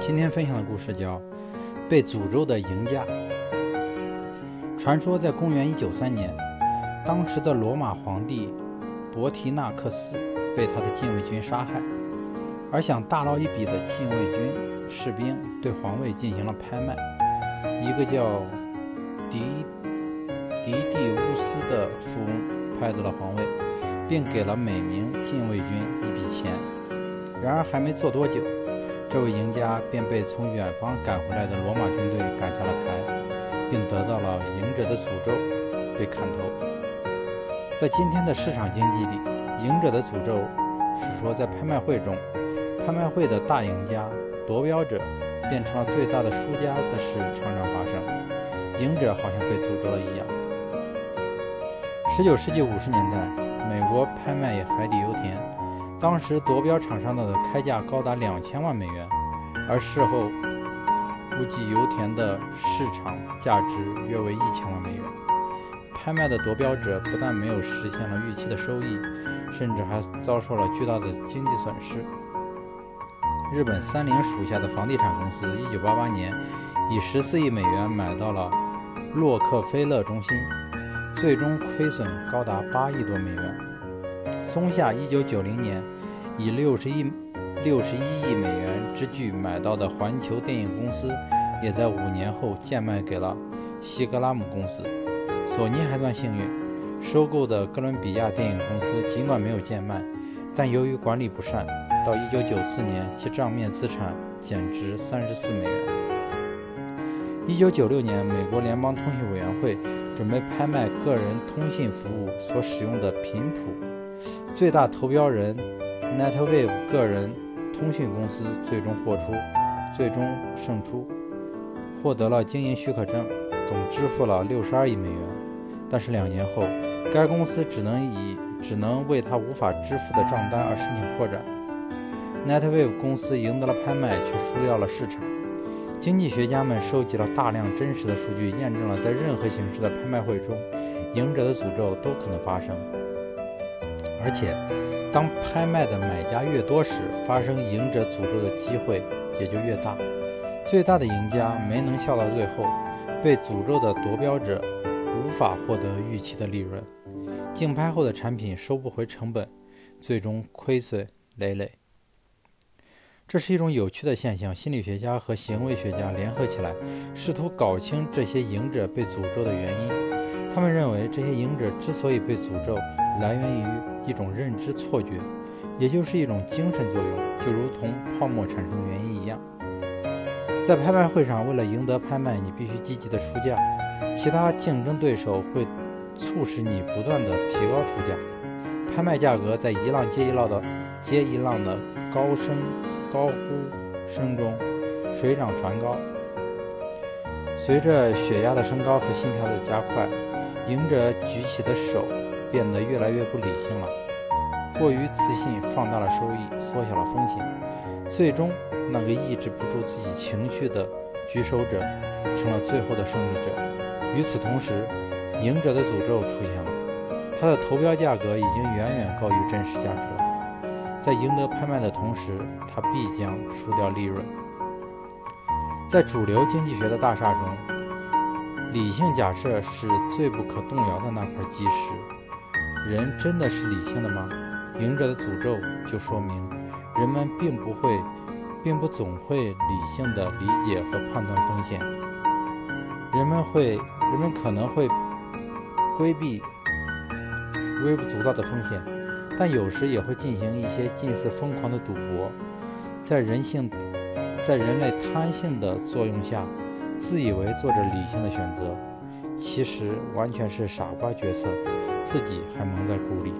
今天分享的故事叫《被诅咒的赢家》。传说在公元193年，当时的罗马皇帝伯提纳克斯被他的禁卫军杀害，而想大捞一笔的禁卫军士兵对皇位进行了拍卖。一个叫迪迪蒂乌斯的富翁拍得了皇位，并给了每名禁卫军一笔钱。然而还没做多久，这位赢家便被从远方赶回来的罗马军队赶下了台，并得到了赢者的诅咒，被砍头。在今天的市场经济里，赢者的诅咒是说，在拍卖会中，拍卖会的大赢家夺标者变成了最大的输家的事常常发生，赢者好像被诅咒了一样。十九世纪五十年代，美国拍卖海底油田。当时夺标厂商的开价高达两千万美元，而事后估计油田的市场价值约为一千万美元。拍卖的夺标者不但没有实现了预期的收益，甚至还遭受了巨大的经济损失。日本三菱属下的房地产公司1988年以14亿美元买到了洛克菲勒中心，最终亏损高达8亿多美元。松下1990年以60亿、61亿美元之巨买到的环球电影公司，也在五年后贱卖给了西格拉姆公司。索尼还算幸运，收购的哥伦比亚电影公司尽管没有贱卖，但由于管理不善，到1994年其账面资产减值34美元。1996年，美国联邦通信委员会准备拍卖个人通信服务所使用的频谱。最大投标人 NetWave 个人通讯公司最终获出，最终胜出，获得了经营许可证，总支付了六十二亿美元。但是两年后，该公司只能以只能为他无法支付的账单而申请破产。NetWave 公司赢得了拍卖，却输掉了市场。经济学家们收集了大量真实的数据，验证了在任何形式的拍卖会中，赢者的诅咒都可能发生。而且，当拍卖的买家越多时，发生赢者诅咒的机会也就越大。最大的赢家没能笑到最后，被诅咒的夺标者无法获得预期的利润，竞拍后的产品收不回成本，最终亏损累累。这是一种有趣的现象。心理学家和行为学家联合起来，试图搞清这些赢者被诅咒的原因。他们认为，这些赢者之所以被诅咒，来源于一种认知错觉，也就是一种精神作用，就如同泡沫产生的原因一样。在拍卖会上，为了赢得拍卖，你必须积极的出价，其他竞争对手会促使你不断的提高出价。拍卖价格在一浪接一浪的接一浪的高声高呼声中水涨船高。随着血压的升高和心跳的加快，赢者举起的手。变得越来越不理性了，过于自信放大了收益，缩小了风险，最终那个抑制不住自己情绪的举手者成了最后的胜利者。与此同时，赢者的诅咒出现了，他的投标价格已经远远高于真实价值了。在赢得拍卖的同时，他必将输掉利润。在主流经济学的大厦中，理性假设是最不可动摇的那块基石。人真的是理性的吗？赢者的诅咒就说明，人们并不会，并不总会理性的理解和判断风险。人们会，人们可能会规避微不足道的风险，但有时也会进行一些近似疯狂的赌博。在人性，在人类贪性的作用下，自以为做着理性的选择。其实完全是傻瓜决策，自己还蒙在鼓里。